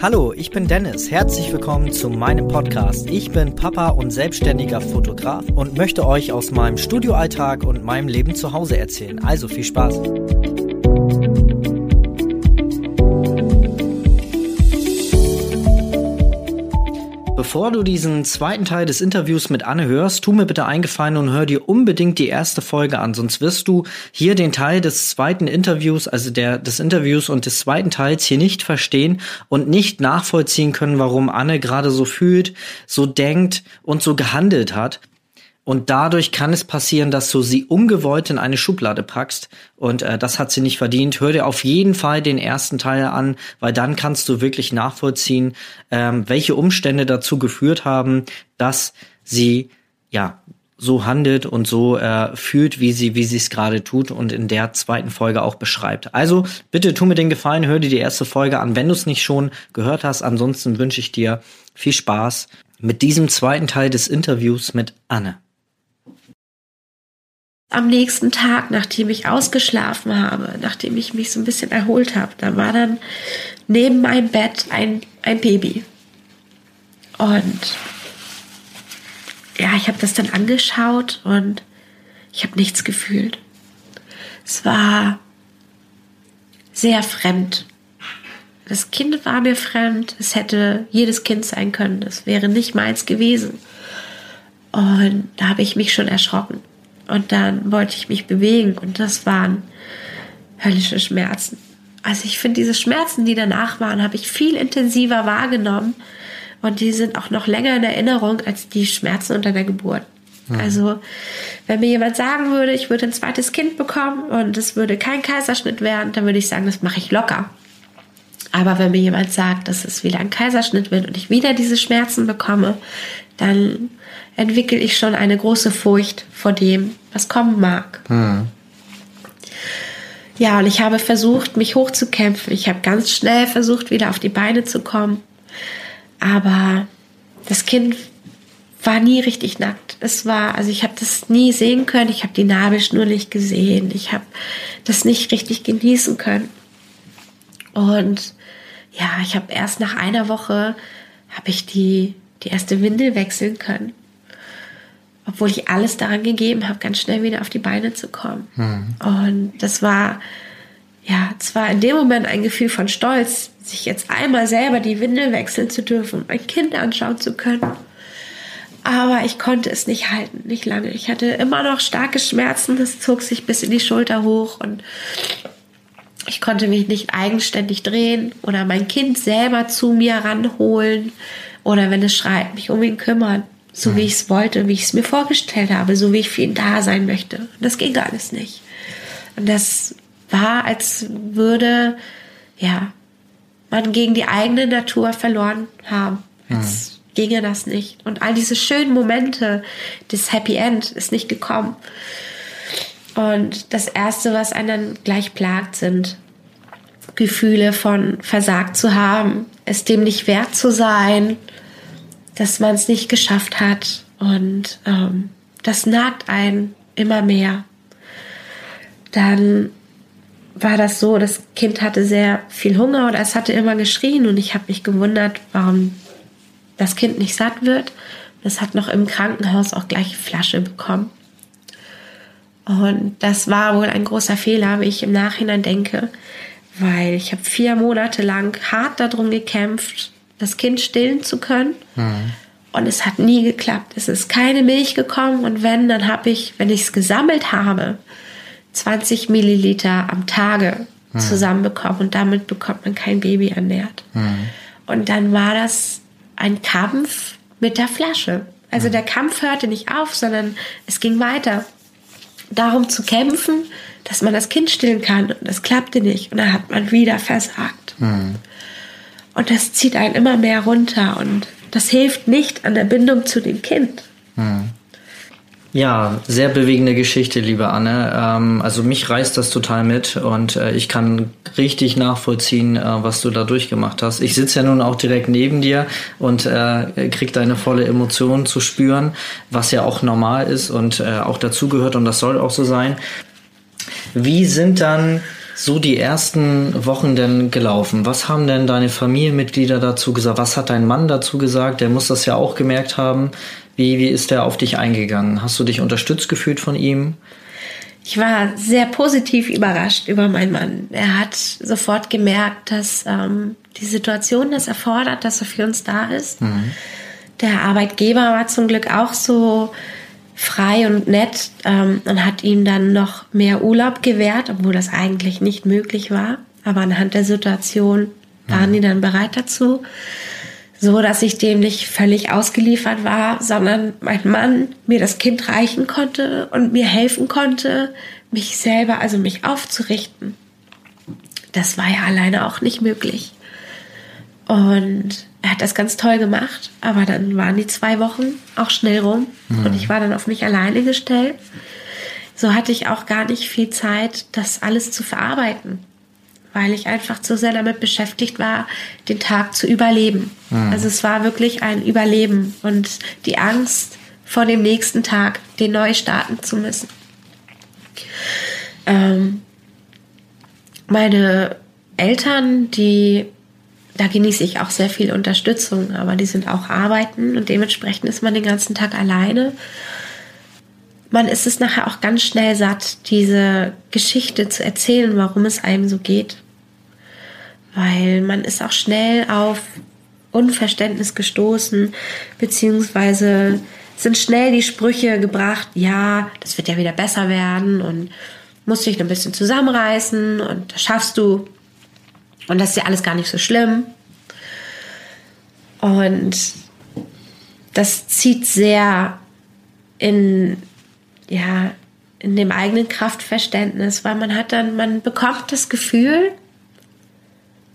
Hallo, ich bin Dennis. Herzlich willkommen zu meinem Podcast. Ich bin Papa und selbstständiger Fotograf und möchte euch aus meinem Studioalltag und meinem Leben zu Hause erzählen. Also viel Spaß. Bevor du diesen zweiten Teil des Interviews mit Anne hörst, tu mir bitte eingefallen und hör dir unbedingt die erste Folge an, sonst wirst du hier den Teil des zweiten Interviews, also der des Interviews und des zweiten Teils hier nicht verstehen und nicht nachvollziehen können, warum Anne gerade so fühlt, so denkt und so gehandelt hat. Und dadurch kann es passieren, dass du sie ungewollt in eine Schublade packst. Und äh, das hat sie nicht verdient. Hör dir auf jeden Fall den ersten Teil an, weil dann kannst du wirklich nachvollziehen, ähm, welche Umstände dazu geführt haben, dass sie ja so handelt und so äh, fühlt, wie sie wie sie es gerade tut und in der zweiten Folge auch beschreibt. Also bitte tu mir den Gefallen, hör dir die erste Folge an, wenn du es nicht schon gehört hast. Ansonsten wünsche ich dir viel Spaß mit diesem zweiten Teil des Interviews mit Anne am nächsten Tag, nachdem ich ausgeschlafen habe, nachdem ich mich so ein bisschen erholt habe, da war dann neben meinem Bett ein, ein Baby. Und ja, ich habe das dann angeschaut und ich habe nichts gefühlt. Es war sehr fremd. Das Kind war mir fremd. Es hätte jedes Kind sein können. Das wäre nicht meins gewesen. Und da habe ich mich schon erschrocken. Und dann wollte ich mich bewegen und das waren höllische Schmerzen. Also ich finde, diese Schmerzen, die danach waren, habe ich viel intensiver wahrgenommen und die sind auch noch länger in Erinnerung als die Schmerzen unter der Geburt. Mhm. Also wenn mir jemand sagen würde, ich würde ein zweites Kind bekommen und es würde kein Kaiserschnitt werden, dann würde ich sagen, das mache ich locker. Aber wenn mir jemand sagt, dass es wieder ein Kaiserschnitt wird und ich wieder diese Schmerzen bekomme, dann entwickle ich schon eine große Furcht vor dem, was kommen mag. Hm. Ja, und ich habe versucht, mich hochzukämpfen. Ich habe ganz schnell versucht, wieder auf die Beine zu kommen. Aber das Kind war nie richtig nackt. Es war, also ich habe das nie sehen können. Ich habe die Nabelschnur nicht gesehen. Ich habe das nicht richtig genießen können. Und ja, ich habe erst nach einer Woche habe ich die die erste Windel wechseln können obwohl ich alles daran gegeben habe, ganz schnell wieder auf die Beine zu kommen. Mhm. Und das war ja zwar in dem Moment ein Gefühl von Stolz, sich jetzt einmal selber die Windel wechseln zu dürfen und mein Kind anschauen zu können. Aber ich konnte es nicht halten, nicht lange. Ich hatte immer noch starke Schmerzen, das zog sich bis in die Schulter hoch und ich konnte mich nicht eigenständig drehen oder mein Kind selber zu mir ranholen oder wenn es schreit, mich um ihn kümmern so wie ich es wollte, wie ich es mir vorgestellt habe, so wie ich für ihn da sein möchte. Und das ging alles nicht. Und das war, als würde, ja, man gegen die eigene Natur verloren haben. Als mhm. ginge das nicht. Und all diese schönen Momente, das Happy End ist nicht gekommen. Und das Erste, was einen gleich plagt, sind Gefühle von versagt zu haben, es dem nicht wert zu sein, dass man es nicht geschafft hat. Und ähm, das nagt einen immer mehr. Dann war das so, das Kind hatte sehr viel Hunger oder es hatte immer geschrien und ich habe mich gewundert, warum das Kind nicht satt wird. Das hat noch im Krankenhaus auch gleich Flasche bekommen. Und das war wohl ein großer Fehler, wie ich im Nachhinein denke, weil ich habe vier Monate lang hart darum gekämpft, das Kind stillen zu können. Mhm. Und es hat nie geklappt. Es ist keine Milch gekommen. Und wenn, dann habe ich, wenn ich es gesammelt habe, 20 Milliliter am Tage mhm. zusammenbekommen. Und damit bekommt man kein Baby ernährt. Mhm. Und dann war das ein Kampf mit der Flasche. Also mhm. der Kampf hörte nicht auf, sondern es ging weiter. Darum zu kämpfen, dass man das Kind stillen kann. Und das klappte nicht. Und dann hat man wieder versagt. Und das zieht einen immer mehr runter und das hilft nicht an der Bindung zu dem Kind. Hm. Ja, sehr bewegende Geschichte, liebe Anne. Ähm, also mich reißt das total mit und äh, ich kann richtig nachvollziehen, äh, was du da durchgemacht hast. Ich sitze ja nun auch direkt neben dir und äh, krieg deine volle Emotion zu spüren, was ja auch normal ist und äh, auch dazugehört und das soll auch so sein. Wie sind dann so die ersten Wochen denn gelaufen? Was haben denn deine Familienmitglieder dazu gesagt? Was hat dein Mann dazu gesagt? Der muss das ja auch gemerkt haben. Wie, wie ist der auf dich eingegangen? Hast du dich unterstützt gefühlt von ihm? Ich war sehr positiv überrascht über meinen Mann. Er hat sofort gemerkt, dass ähm, die Situation das erfordert, dass er für uns da ist. Mhm. Der Arbeitgeber war zum Glück auch so frei und nett ähm, und hat ihm dann noch mehr Urlaub gewährt, obwohl das eigentlich nicht möglich war. Aber anhand der Situation waren mhm. die dann bereit dazu so dass ich dem nicht völlig ausgeliefert war, sondern mein Mann mir das Kind reichen konnte und mir helfen konnte, mich selber, also mich aufzurichten. Das war ja alleine auch nicht möglich. Und er hat das ganz toll gemacht, aber dann waren die zwei Wochen auch schnell rum mhm. und ich war dann auf mich alleine gestellt. So hatte ich auch gar nicht viel Zeit, das alles zu verarbeiten weil ich einfach zu sehr damit beschäftigt war, den Tag zu überleben. Mhm. Also es war wirklich ein Überleben und die Angst vor dem nächsten Tag, den neu starten zu müssen. Ähm, meine Eltern, die da genieße ich auch sehr viel Unterstützung, aber die sind auch arbeiten und dementsprechend ist man den ganzen Tag alleine. Man ist es nachher auch ganz schnell satt, diese Geschichte zu erzählen, warum es einem so geht weil man ist auch schnell auf Unverständnis gestoßen, beziehungsweise sind schnell die Sprüche gebracht, ja, das wird ja wieder besser werden und musst dich ein bisschen zusammenreißen und das schaffst du und das ist ja alles gar nicht so schlimm. Und das zieht sehr in, ja, in dem eigenen Kraftverständnis, weil man hat dann, man bekommt das Gefühl,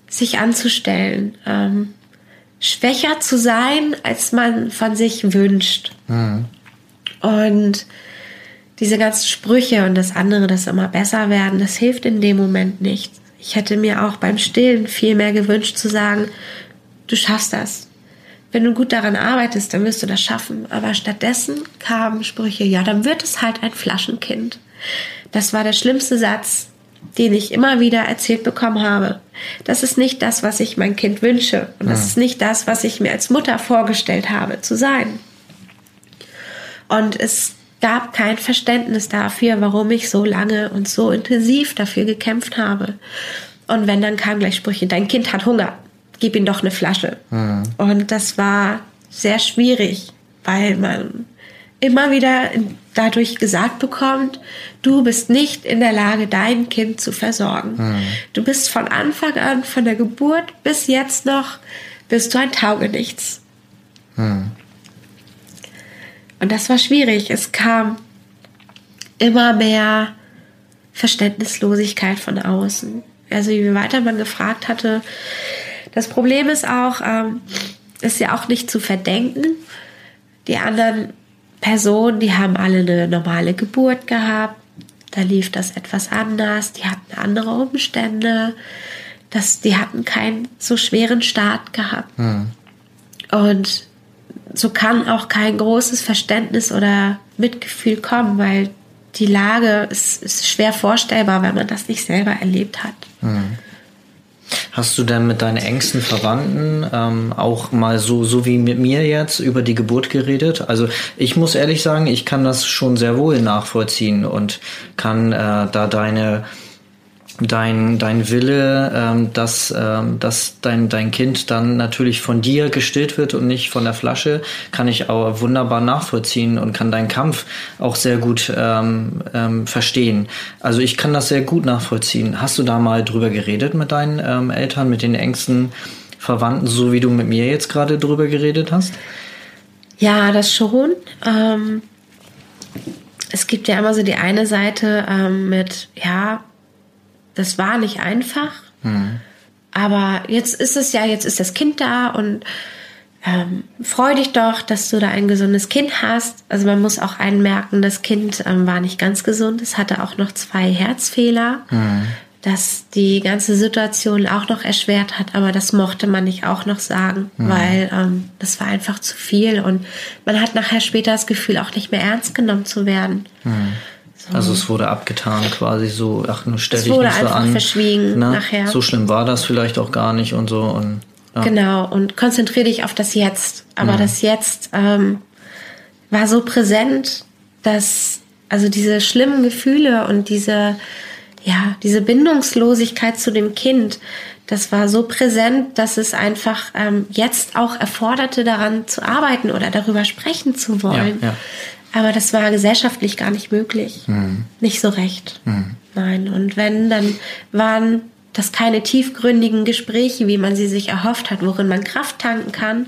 sich anzustellen, ähm, schwächer zu sein, als man von sich wünscht. Mhm. Und diese ganzen Sprüche und das andere, das immer besser werden, das hilft in dem Moment nicht. Ich hätte mir auch beim Stillen viel mehr gewünscht zu sagen, du schaffst das. Wenn du gut daran arbeitest, dann wirst du das schaffen. Aber stattdessen kamen Sprüche, ja, dann wird es halt ein Flaschenkind. Das war der schlimmste Satz, den ich immer wieder erzählt bekommen habe. Das ist nicht das, was ich mein Kind wünsche. Und das ja. ist nicht das, was ich mir als Mutter vorgestellt habe zu sein. Und es gab kein Verständnis dafür, warum ich so lange und so intensiv dafür gekämpft habe. Und wenn dann kamen gleich Sprüche, dein Kind hat Hunger, gib ihm doch eine Flasche. Ja. Und das war sehr schwierig, weil man immer wieder dadurch gesagt bekommt, du bist nicht in der Lage, dein Kind zu versorgen. Mhm. Du bist von Anfang an, von der Geburt bis jetzt noch, bist du ein Taugenichts. Mhm. Und das war schwierig. Es kam immer mehr Verständnislosigkeit von außen. Also je weiter man gefragt hatte, das Problem ist auch, ähm, ist ja auch nicht zu verdenken. Die anderen Personen, die haben alle eine normale Geburt gehabt. Da lief das etwas anders. Die hatten andere Umstände. Das, die hatten keinen so schweren Start gehabt. Mhm. Und so kann auch kein großes Verständnis oder Mitgefühl kommen, weil die Lage ist, ist schwer vorstellbar, wenn man das nicht selber erlebt hat. Mhm. Hast du denn mit deinen engsten Verwandten ähm, auch mal so, so wie mit mir jetzt über die Geburt geredet? Also ich muss ehrlich sagen, ich kann das schon sehr wohl nachvollziehen und kann äh, da deine dein, dein Wille, ähm, dass, ähm, dass dein, dein Kind dann natürlich von dir gestillt wird und nicht von der Flasche, kann ich auch wunderbar nachvollziehen und kann deinen Kampf auch sehr gut ähm, ähm, verstehen. Also ich kann das sehr gut nachvollziehen. Hast du da mal drüber geredet mit deinen ähm, Eltern, mit den engsten Verwandten, so wie du mit mir jetzt gerade drüber geredet hast? Ja, das schon. Ähm, es gibt ja immer so die eine Seite ähm, mit, ja, das war nicht einfach. Mhm. Aber jetzt ist es ja, jetzt ist das Kind da und ähm, freu dich doch, dass du da ein gesundes Kind hast. Also man muss auch einmerken, das Kind ähm, war nicht ganz gesund. Es hatte auch noch zwei Herzfehler, mhm. das die ganze Situation auch noch erschwert hat. Aber das mochte man nicht auch noch sagen, mhm. weil ähm, das war einfach zu viel und man hat nachher später das Gefühl, auch nicht mehr ernst genommen zu werden. Mhm So. Also es wurde abgetan quasi so, ach, nur stell es dich wurde nicht so einfach an. verschwiegen Na, nachher. So schlimm war das vielleicht auch gar nicht und so. Und, ja. Genau, und konzentriere dich auf das Jetzt. Aber Mhm. das Jetzt ähm, war so präsent, dass also diese schlimmen Gefühle und diese, ja, diese Bindungslosigkeit zu dem Kind, das war so präsent, dass es einfach ähm, jetzt auch erforderte, daran zu arbeiten oder darüber sprechen zu wollen. Ja, ja. Aber das war gesellschaftlich gar nicht möglich. Nicht so recht. Nein. Und wenn, dann waren das keine tiefgründigen Gespräche, wie man sie sich erhofft hat, worin man Kraft tanken kann,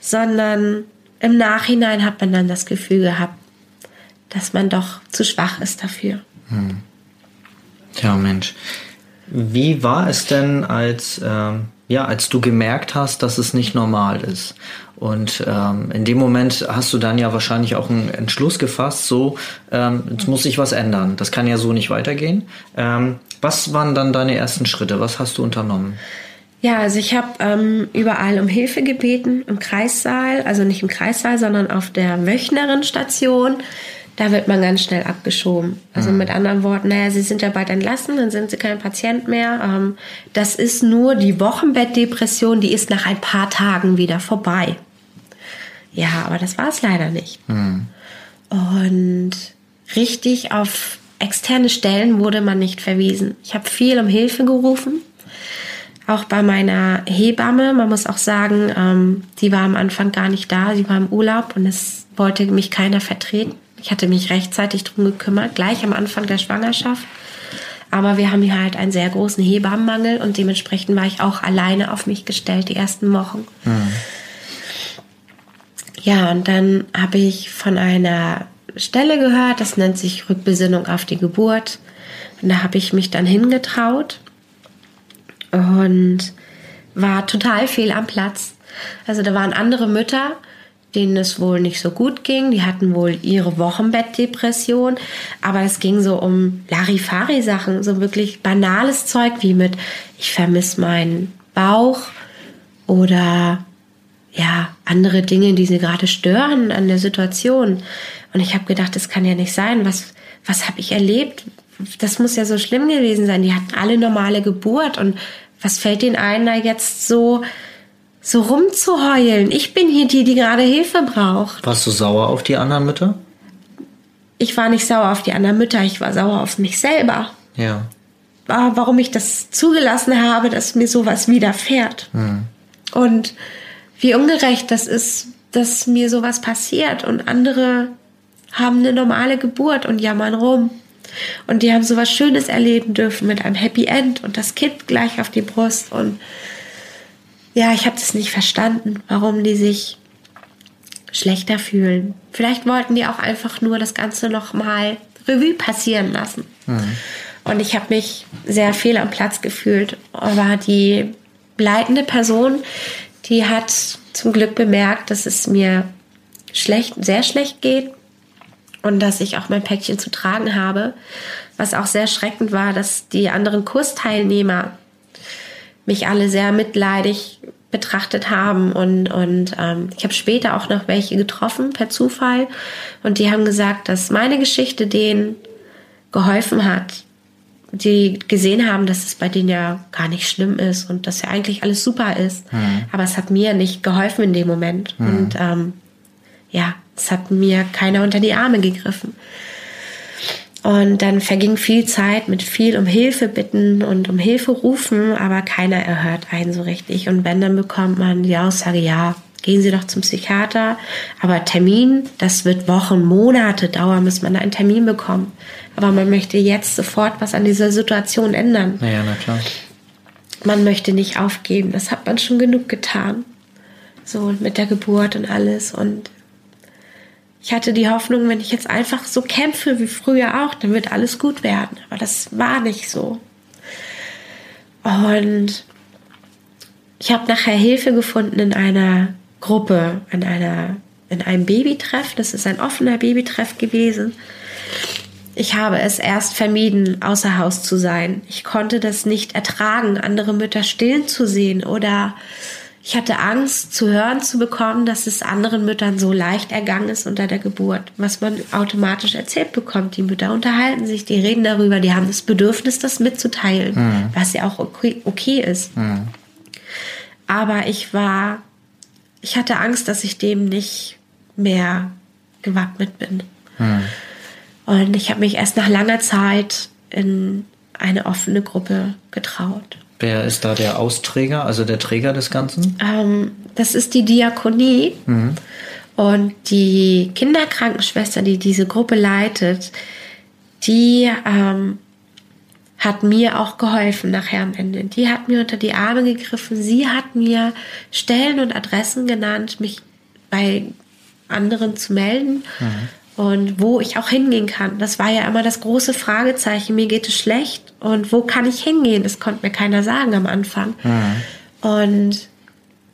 sondern im Nachhinein hat man dann das Gefühl gehabt, dass man doch zu schwach ist dafür. Tja, Mensch. Wie war es denn, als, ähm, ja, als du gemerkt hast, dass es nicht normal ist? Und ähm, in dem Moment hast du dann ja wahrscheinlich auch einen Entschluss gefasst, so, ähm, jetzt muss sich was ändern. Das kann ja so nicht weitergehen. Ähm, was waren dann deine ersten Schritte? Was hast du unternommen? Ja, also ich habe ähm, überall um Hilfe gebeten im Kreissaal, also nicht im Kreissaal, sondern auf der Wöchnerinstation. Da wird man ganz schnell abgeschoben. Also mit anderen Worten, naja, Sie sind ja bald entlassen, dann sind Sie kein Patient mehr. Ähm, das ist nur die Wochenbettdepression, die ist nach ein paar Tagen wieder vorbei. Ja, aber das war es leider nicht. Und richtig auf externe Stellen wurde man nicht verwiesen. Ich habe viel um Hilfe gerufen. Auch bei meiner Hebamme, man muss auch sagen, ähm, die war am Anfang gar nicht da, sie war im Urlaub und es wollte mich keiner vertreten. Ich hatte mich rechtzeitig drum gekümmert, gleich am Anfang der Schwangerschaft. Aber wir haben hier halt einen sehr großen Hebammenmangel und dementsprechend war ich auch alleine auf mich gestellt die ersten Wochen. Ja, und dann habe ich von einer Stelle gehört, das nennt sich Rückbesinnung auf die Geburt. Und da habe ich mich dann hingetraut und war total fehl am Platz. Also da waren andere Mütter, denen es wohl nicht so gut ging. Die hatten wohl ihre Wochenbettdepression. Aber es ging so um Larifari-Sachen, so wirklich banales Zeug wie mit, ich vermisse meinen Bauch oder ja, andere Dinge, die sie gerade stören an der Situation. Und ich habe gedacht, das kann ja nicht sein. Was, was habe ich erlebt? Das muss ja so schlimm gewesen sein. Die hatten alle normale Geburt. Und was fällt ihnen ein, da jetzt so, so rumzuheulen? Ich bin hier die, die gerade Hilfe braucht. Warst du sauer auf die anderen Mütter? Ich war nicht sauer auf die anderen Mütter, ich war sauer auf mich selber. Ja. War, warum ich das zugelassen habe, dass mir sowas widerfährt. Und wie ungerecht das ist, dass mir sowas passiert und andere haben eine normale Geburt und jammern rum. Und die haben sowas Schönes erleben dürfen mit einem Happy End und das Kind gleich auf die Brust. Und ja, ich habe das nicht verstanden, warum die sich schlechter fühlen. Vielleicht wollten die auch einfach nur das Ganze nochmal Revue passieren lassen. Und ich habe mich sehr fehl am Platz gefühlt. Aber die leitende Person, die hat zum Glück bemerkt, dass es mir schlecht, sehr schlecht geht und dass ich auch mein Päckchen zu tragen habe. Was auch sehr schreckend war, dass die anderen Kursteilnehmer mich alle sehr mitleidig betrachtet haben und, und ähm, ich habe später auch noch welche getroffen per Zufall und die haben gesagt, dass meine Geschichte denen geholfen hat, die gesehen haben, dass es bei denen ja gar nicht schlimm ist und dass ja eigentlich alles super ist. Aber es hat mir nicht geholfen in dem Moment. Und ähm, ja, es hat mir keiner unter die Arme gegriffen. Und dann verging viel Zeit mit viel um Hilfe bitten und um Hilfe rufen, aber keiner erhört einen so richtig. Und wenn, dann bekommt man die Aussage, ja, gehen Sie doch zum Psychiater. Aber Termin, das wird Wochen, Monate dauern, bis man da einen Termin bekommt. Aber man möchte jetzt sofort was an dieser Situation ändern. Naja, na klar. Man möchte nicht aufgeben. Das hat man schon genug getan. So mit der Geburt und alles. Und ich hatte die Hoffnung, wenn ich jetzt einfach so kämpfe wie früher auch, dann wird alles gut werden. Aber das war nicht so. Und ich habe nachher Hilfe gefunden in einer Gruppe, in einer in einem Babytreff. Das ist ein offener Babytreff gewesen. Ich habe es erst vermieden, außer Haus zu sein. Ich konnte das nicht ertragen, andere Mütter stillen zu sehen oder ich hatte Angst zu hören zu bekommen, dass es anderen Müttern so leicht ergangen ist unter der Geburt, was man automatisch erzählt bekommt. Die Mütter unterhalten sich, die reden darüber, die haben das Bedürfnis, das mitzuteilen, mhm. was ja auch okay, okay ist. Mhm. Aber ich war, ich hatte Angst, dass ich dem nicht mehr gewappnet bin. Mhm. Und ich habe mich erst nach langer Zeit in eine offene Gruppe getraut. Wer ist da der Austräger, also der Träger des Ganzen? Ähm, das ist die Diakonie. Mhm. Und die Kinderkrankenschwester, die diese Gruppe leitet, die ähm, hat mir auch geholfen nachher am Ende. Die hat mir unter die Arme gegriffen. Sie hat mir Stellen und Adressen genannt, mich bei anderen zu melden. Mhm und wo ich auch hingehen kann. Das war ja immer das große Fragezeichen. Mir geht es schlecht und wo kann ich hingehen? Das konnte mir keiner sagen am Anfang. Mhm. Und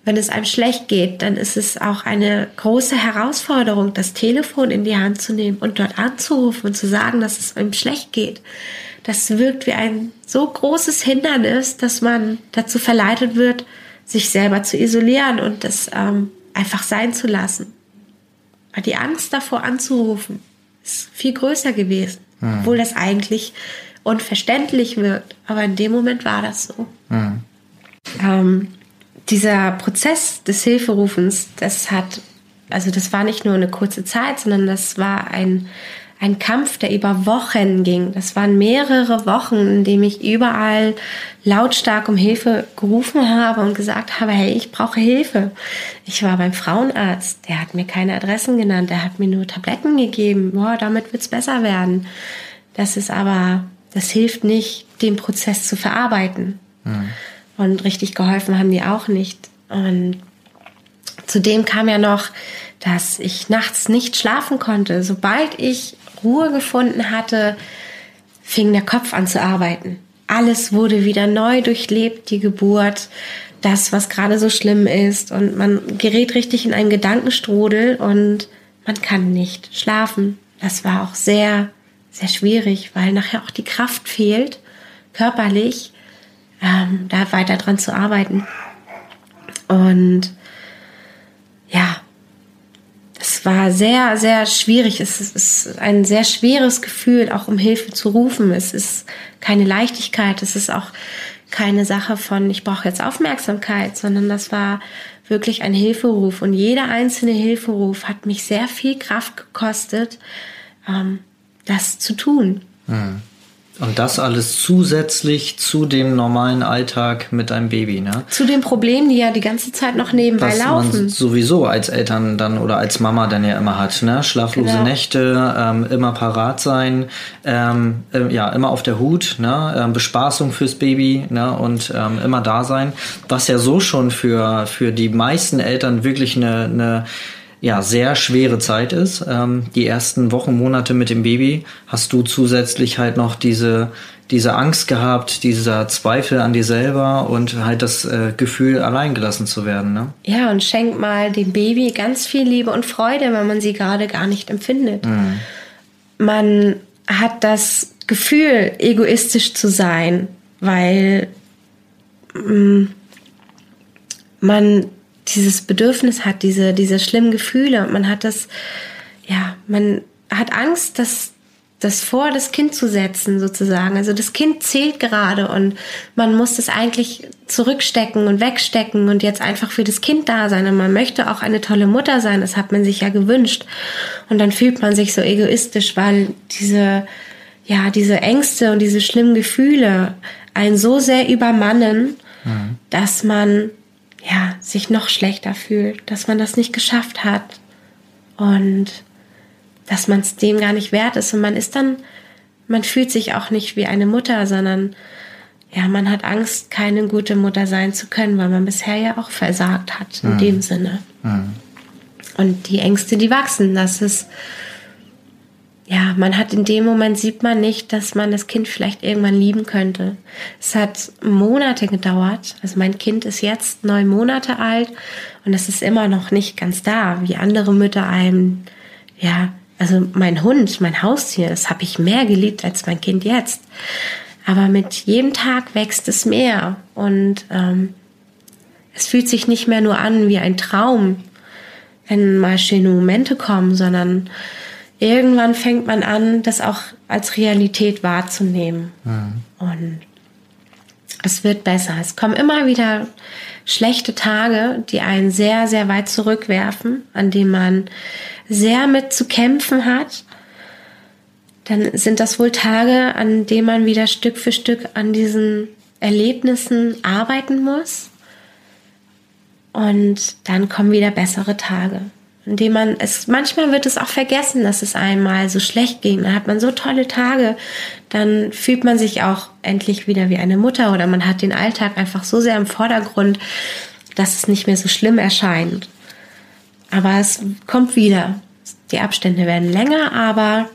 wenn es einem schlecht geht, dann ist es auch eine große Herausforderung, das Telefon in die Hand zu nehmen und dort anzurufen und zu sagen, dass es einem schlecht geht. Das wirkt wie ein so großes Hindernis, dass man dazu verleitet wird, sich selber zu isolieren und das ähm, einfach sein zu lassen. Weil die Angst davor anzurufen ist viel größer gewesen. Mhm. Obwohl das eigentlich unverständlich wirkt. Aber in dem Moment war das so. Mhm. Ähm, dieser Prozess des Hilferufens, das hat, also das war nicht nur eine kurze Zeit, sondern das war ein ein Kampf, der über Wochen ging. Das waren mehrere Wochen, in denen ich überall lautstark um Hilfe gerufen habe und gesagt habe, hey, ich brauche Hilfe. Ich war beim Frauenarzt, der hat mir keine Adressen genannt, der hat mir nur Tabletten gegeben. Boah, damit wird's besser werden. Das ist aber, das hilft nicht, den Prozess zu verarbeiten. Mhm. Und richtig geholfen haben die auch nicht. Und zudem kam ja noch, dass ich nachts nicht schlafen konnte. Sobald ich Ruhe gefunden hatte, fing der Kopf an zu arbeiten. Alles wurde wieder neu durchlebt, die Geburt, das, was gerade so schlimm ist. Und man gerät richtig in einen Gedankenstrudel und man kann nicht schlafen. Das war auch sehr, sehr schwierig, weil nachher auch die Kraft fehlt, körperlich, ähm, da weiter dran zu arbeiten. Und ja, es war sehr, sehr schwierig. Es ist ein sehr schweres Gefühl, auch um Hilfe zu rufen. Es ist keine Leichtigkeit. Es ist auch keine Sache von, ich brauche jetzt Aufmerksamkeit, sondern das war wirklich ein Hilferuf. Und jeder einzelne Hilferuf hat mich sehr viel Kraft gekostet, ähm, das zu tun. Mhm. Und das alles zusätzlich zu dem normalen Alltag mit einem Baby, ne? Zu den Problemen, die ja die ganze Zeit noch nebenbei Was laufen. Man sowieso als Eltern dann oder als Mama dann ja immer hat, ne? Schlaflose genau. Nächte, ähm, immer parat sein, ähm, äh, ja, immer auf der Hut, ne? Ähm, Bespaßung fürs Baby, ne? Und ähm, immer da sein. Was ja so schon für, für die meisten Eltern wirklich eine, eine ja, sehr schwere Zeit ist. Ähm, die ersten Wochen, Monate mit dem Baby hast du zusätzlich halt noch diese, diese Angst gehabt, dieser Zweifel an dir selber und halt das äh, Gefühl, alleingelassen zu werden. Ne? Ja, und schenkt mal dem Baby ganz viel Liebe und Freude, wenn man sie gerade gar nicht empfindet. Mhm. Man hat das Gefühl, egoistisch zu sein, weil mm, man dieses Bedürfnis hat, diese, diese schlimmen Gefühle und man hat das, ja, man hat Angst, das, das vor das Kind zu setzen, sozusagen. Also das Kind zählt gerade und man muss das eigentlich zurückstecken und wegstecken und jetzt einfach für das Kind da sein. Und man möchte auch eine tolle Mutter sein, das hat man sich ja gewünscht. Und dann fühlt man sich so egoistisch, weil diese, ja, diese Ängste und diese schlimmen Gefühle einen so sehr übermannen, mhm. dass man ja, sich noch schlechter fühlt, dass man das nicht geschafft hat und dass man es dem gar nicht wert ist. Und man ist dann, man fühlt sich auch nicht wie eine Mutter, sondern ja, man hat Angst, keine gute Mutter sein zu können, weil man bisher ja auch versagt hat in mhm. dem Sinne. Mhm. Und die Ängste, die wachsen, das ist ja, man hat in dem Moment sieht man nicht, dass man das Kind vielleicht irgendwann lieben könnte. Es hat Monate gedauert. Also mein Kind ist jetzt neun Monate alt und es ist immer noch nicht ganz da, wie andere Mütter einem, ja, also mein Hund, mein Haustier, das habe ich mehr geliebt als mein Kind jetzt. Aber mit jedem Tag wächst es mehr und ähm, Es fühlt sich nicht mehr nur an wie ein Traum, wenn mal schöne Momente kommen, sondern irgendwann fängt man an, das auch als Realität wahrzunehmen. Mhm. Und es wird besser. Es kommen immer wieder schlechte Tage, die einen sehr, sehr weit zurückwerfen, an denen man sehr mit zu kämpfen hat. Dann sind das wohl Tage, an denen man wieder Stück für Stück an diesen Erlebnissen arbeiten muss. Und dann kommen wieder bessere Tage indem man es manchmal wird es auch vergessen, dass es einmal so schlecht ging. Dann hat man so tolle Tage, dann fühlt man sich auch endlich wieder wie eine Mutter oder man hat den Alltag einfach so sehr im Vordergrund, dass es nicht mehr so schlimm erscheint. Aber es kommt wieder. Die Abstände werden länger, aber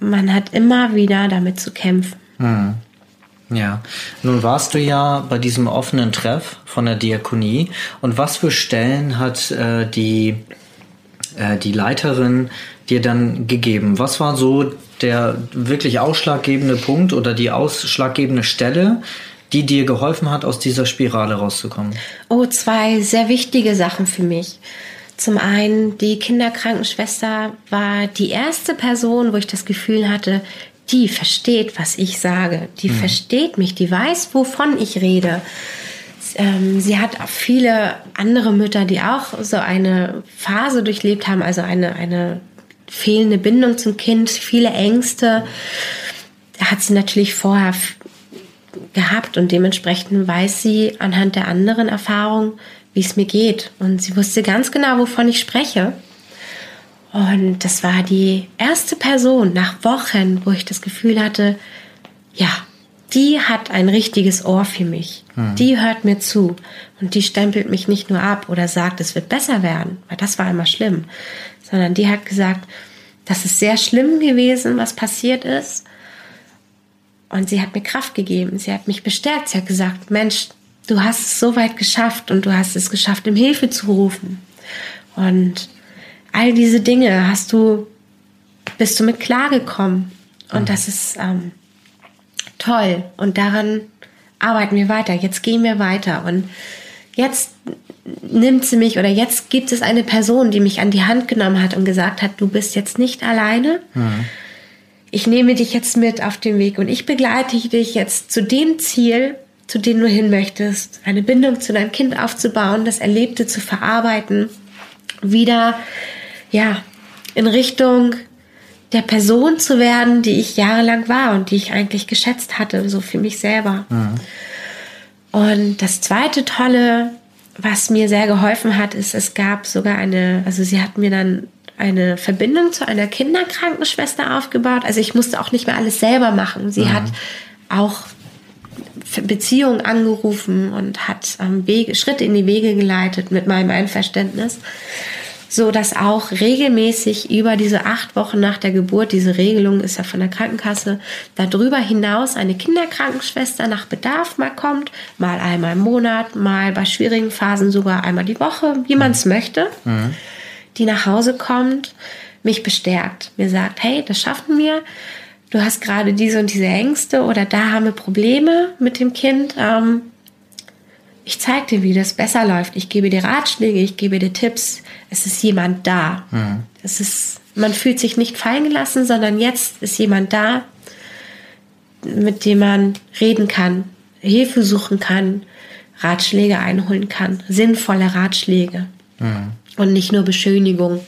man hat immer wieder damit zu kämpfen. Hm. Ja, nun warst du ja bei diesem offenen Treff von der Diakonie und was für Stellen hat äh, die äh, die Leiterin dir dann gegeben? Was war so der wirklich ausschlaggebende Punkt oder die ausschlaggebende Stelle, die dir geholfen hat, aus dieser Spirale rauszukommen? Oh, zwei sehr wichtige Sachen für mich. Zum einen, die Kinderkrankenschwester war die erste Person, wo ich das Gefühl hatte, die versteht, was ich sage. Die mhm. versteht mich, die weiß, wovon ich rede ähm, sie hat auch viele andere Mütter, die auch so eine Phase durchlebt haben, also eine, eine fehlende Bindung zum Kind, viele Ängste. Hat sie natürlich vorher gehabt und dementsprechend weiß sie anhand der anderen Erfahrungen, wie es mir geht. Und sie wusste ganz genau, wovon ich spreche. Und das war die erste Person nach Wochen, wo ich das Gefühl hatte, ja, die hat ein richtiges Ohr für mich. Mhm. Die hört mir zu und die stempelt mich nicht nur ab oder sagt, es wird besser werden, weil das war immer schlimm, sondern die hat gesagt, das ist sehr schlimm gewesen, was passiert ist. Und sie hat mir Kraft gegeben, sie hat mich bestärkt, sie hat gesagt, Mensch, du hast es so weit geschafft und du hast es geschafft, um Hilfe zu rufen. Und all diese Dinge hast du, bist du mit klargekommen. Und mhm. das ist ähm, toll. Und daran arbeiten wir weiter. Jetzt gehen wir weiter. Und jetzt nimmt sie mich oder jetzt gibt es eine Person, die mich an die Hand genommen hat und gesagt hat, du bist jetzt nicht alleine. Mhm. Ich nehme dich jetzt mit auf den Weg und ich begleite dich jetzt zu dem Ziel, zu dem du hin möchtest, eine Bindung zu deinem Kind aufzubauen, das Erlebte zu verarbeiten, wieder, ja, in Richtung der Person zu werden, die ich jahrelang war und die ich eigentlich geschätzt hatte, so für mich selber. Mhm. Und das zweite Tolle, was mir sehr geholfen hat, ist, es gab sogar eine, also sie hat mir dann eine Verbindung zu einer Kinderkrankenschwester aufgebaut. Also ich musste auch nicht mehr alles selber machen. Sie mhm. hat auch Beziehungen angerufen und hat ähm, Wege, Schritte in die Wege geleitet mit meinem Einverständnis so dass auch regelmäßig über diese acht Wochen nach der Geburt, diese Regelung ist ja von der Krankenkasse, darüber hinaus eine Kinderkrankenschwester nach Bedarf mal kommt, mal einmal im Monat, mal bei schwierigen Phasen sogar einmal die Woche, wie man es mhm. möchte, mhm. die nach Hause kommt, mich bestärkt, mir sagt, hey, das schaffen wir. Du hast gerade diese und diese Ängste oder da haben wir Probleme mit dem Kind. Ähm, ich zeige dir, wie das besser läuft. Ich gebe dir Ratschläge, ich gebe dir Tipps. Es ist jemand da. Mhm. Es ist, man fühlt sich nicht fallen gelassen, sondern jetzt ist jemand da, mit dem man reden kann, Hilfe suchen kann, Ratschläge einholen kann, sinnvolle Ratschläge mhm. und nicht nur Beschönigung.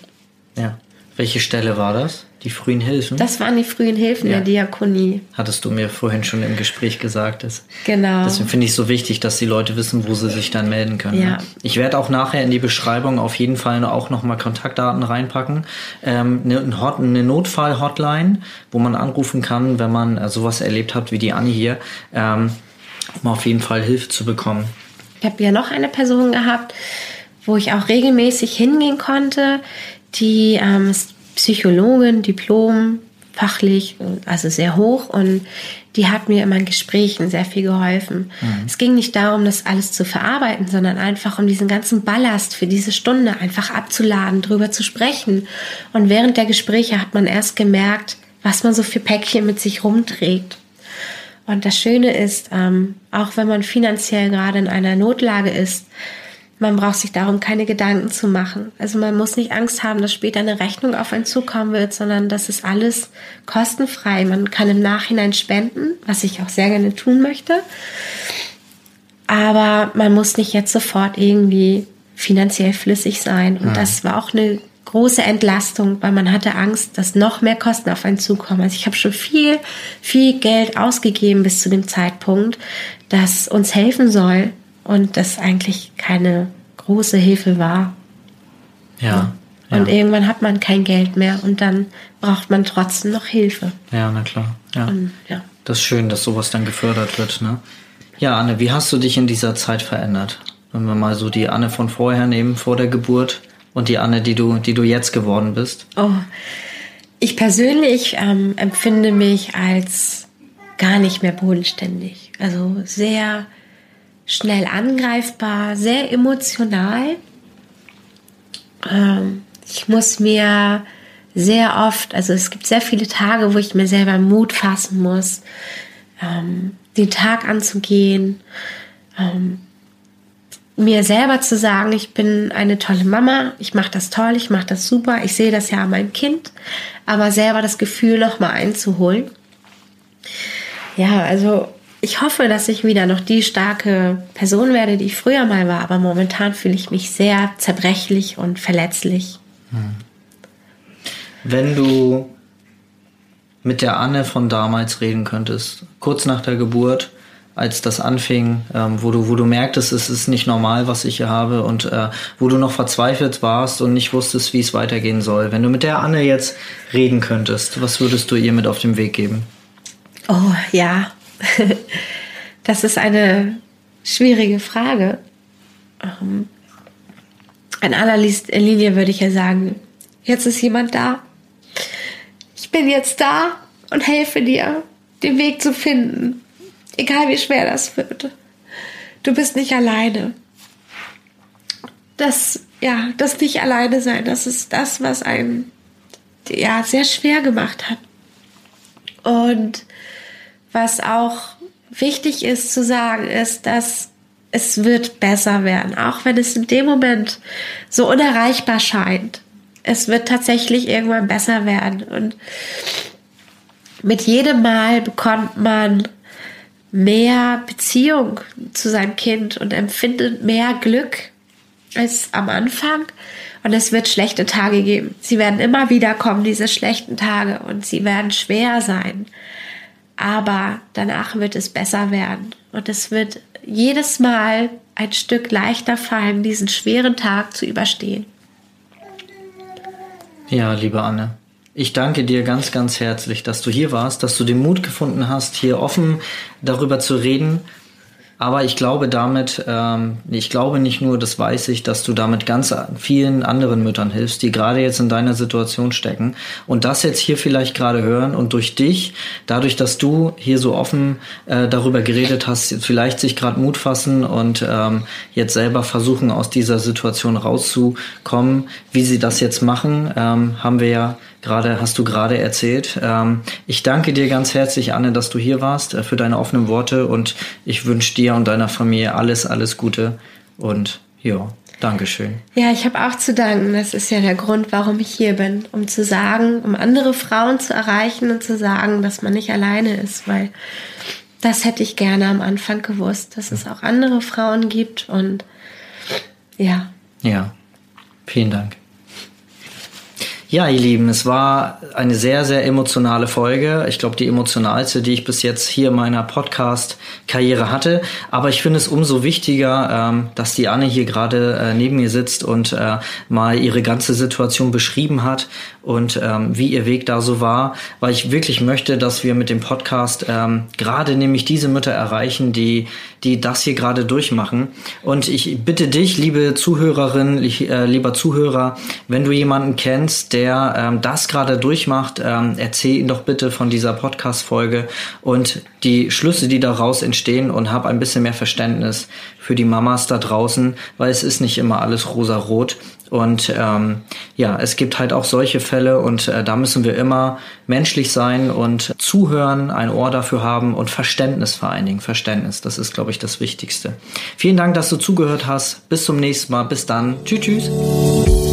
Ja. Welche Stelle war das? Die frühen Hilfen? Das waren die frühen Hilfen ja. der Diakonie. Hattest du mir vorhin schon im Gespräch gesagt. Dass, genau. Deswegen finde ich es so wichtig, dass die Leute wissen, wo sie sich dann melden können. Ja. Ich werde auch nachher in die Beschreibung auf jeden Fall auch nochmal Kontaktdaten reinpacken. Ähm, eine, eine Notfall-Hotline, wo man anrufen kann, wenn man äh, sowas erlebt hat wie die Anni hier, ähm, um auf jeden Fall Hilfe zu bekommen. Ich habe ja noch eine Person gehabt, wo ich auch regelmäßig hingehen konnte, die ähm, Psychologin, Diplom, fachlich, also sehr hoch und die hat mir in meinen Gesprächen sehr viel geholfen. Mhm. Es ging nicht darum, das alles zu verarbeiten, sondern einfach um diesen ganzen Ballast für diese Stunde einfach abzuladen, drüber zu sprechen. Und während der Gespräche hat man erst gemerkt, was man so für Päckchen mit sich rumträgt. Und das Schöne ist, ähm, auch wenn man finanziell gerade in einer Notlage ist, man braucht sich darum keine Gedanken zu machen. Also man muss nicht Angst haben, dass später eine Rechnung auf einen zukommen wird, sondern das ist alles kostenfrei. Man kann im Nachhinein spenden, was ich auch sehr gerne tun möchte. Aber man muss nicht jetzt sofort irgendwie finanziell flüssig sein. Und ja. das war auch eine große Entlastung, weil man hatte Angst, dass noch mehr Kosten auf einen zukommen. Also ich habe schon viel, viel Geld ausgegeben bis zu dem Zeitpunkt, das uns helfen soll und das eigentlich keine große Hilfe war. Ja. ja. Und irgendwann hat man kein Geld mehr und dann braucht man trotzdem noch Hilfe. Ja, na klar. Ja. Und, ja. Das ist schön, dass sowas dann gefördert wird. Ne? Ja, Anne, wie hast du dich in dieser Zeit verändert? Wenn wir mal so die Anne von vorher nehmen, vor der Geburt und die Anne, die du, die du jetzt geworden bist. Oh, ich persönlich ähm, empfinde mich als gar nicht mehr bodenständig. Also sehr schnell angreifbar, sehr emotional. Ähm, ich muss mir sehr oft, also es gibt sehr viele Tage, wo ich mir selber Mut fassen muss, ähm, den Tag anzugehen, ähm, mir selber zu sagen, ich bin eine tolle Mama, ich mache das toll, ich mache das super, ich sehe das ja an meinem Kind, aber selber das Gefühl nochmal einzuholen. Ja, also ich hoffe, dass ich wieder noch die starke Person werde, die ich früher mal war, aber momentan fühle ich mich sehr zerbrechlich und verletzlich. Hm. Wenn du mit der Anne von damals reden könntest, kurz nach der Geburt, als das anfing, ähm, wo du, wo du merktest, es ist nicht normal, was ich hier habe und äh, wo du noch verzweifelt warst und nicht wusstest, wie es weitergehen soll. Wenn du mit der Anne jetzt reden könntest, was würdest du ihr mit auf den Weg geben? Oh ja, das ist eine schwierige Frage. Ähm, in allerliebster Linie würde ich ja sagen, jetzt ist jemand da. Ich bin jetzt da und helfe dir, den Weg zu finden. Egal wie schwer das wird. Du bist nicht alleine. Das, ja, das nicht alleine sein, das ist das, was einen, ja, sehr schwer gemacht hat. Und was auch wichtig ist zu sagen, ist, dass es wird besser werden, auch wenn es in dem Moment so unerreichbar scheint. Es wird tatsächlich irgendwann besser werden und mit jedem Mal bekommt man mehr Beziehung zu seinem Kind und empfindet mehr Glück als am Anfang. Und es wird schlechte Tage geben. Sie werden immer wieder kommen, diese schlechten Tage, und sie werden schwer sein aber danach wird es besser werden und es wird jedes Mal ein Stück leichter fallen, diesen schweren Tag zu überstehen. Ja, liebe Anne, ich danke dir ganz, ganz herzlich, dass du hier warst, dass du den Mut gefunden hast, hier offen darüber zu reden aber ich glaube damit, ähm, ich glaube nicht nur, das weiß ich, dass du damit ganz vielen anderen Müttern hilfst, die gerade jetzt in deiner Situation stecken und das jetzt hier vielleicht gerade hören und durch dich, dadurch, dass du hier so offen äh, darüber geredet hast, vielleicht sich gerade Mut fassen und ähm, jetzt selber versuchen, aus dieser Situation rauszukommen. Wie sie das jetzt machen, ähm, haben wir ja gerade, hast du gerade erzählt. Ähm, ich danke dir ganz herzlich, Anne, dass du hier warst, äh, für deine offenen Worte und ich wünsche dir und deiner Familie alles, alles Gute und ja, Dankeschön. Ja, ich habe auch zu danken. Das ist ja der Grund, warum ich hier bin, um zu sagen, um andere Frauen zu erreichen und zu sagen, dass man nicht alleine ist, weil das hätte ich gerne am Anfang gewusst, dass es auch andere Frauen gibt und ja. Ja, vielen Dank. Ja, ihr Lieben, es war eine sehr, sehr emotionale Folge. Ich glaube, die emotionalste, die ich bis jetzt hier in meiner Podcast-Karriere hatte. Aber ich finde es umso wichtiger, ähm, dass die Anne hier gerade äh, neben mir sitzt und äh, mal ihre ganze Situation beschrieben hat und ähm, wie ihr Weg da so war, weil ich wirklich möchte, dass wir mit dem Podcast ähm, gerade nämlich diese Mütter erreichen, die die das hier gerade durchmachen. Und ich bitte dich, liebe Zuhörerin, äh, lieber Zuhörer, wenn du jemanden kennst, der ähm, das gerade durchmacht, ähm, erzähl ihn doch bitte von dieser Podcast-Folge und die Schlüsse, die daraus entstehen und hab ein bisschen mehr Verständnis für die Mamas da draußen, weil es ist nicht immer alles rosa-rot Und ähm, ja, es gibt halt auch solche Fälle und äh, da müssen wir immer menschlich sein und zuhören, ein Ohr dafür haben und Verständnis vor allen Dingen. Verständnis, das ist, glaube ich, das Wichtigste. Vielen Dank, dass du zugehört hast. Bis zum nächsten Mal. Bis dann. Tschüss, tschüss.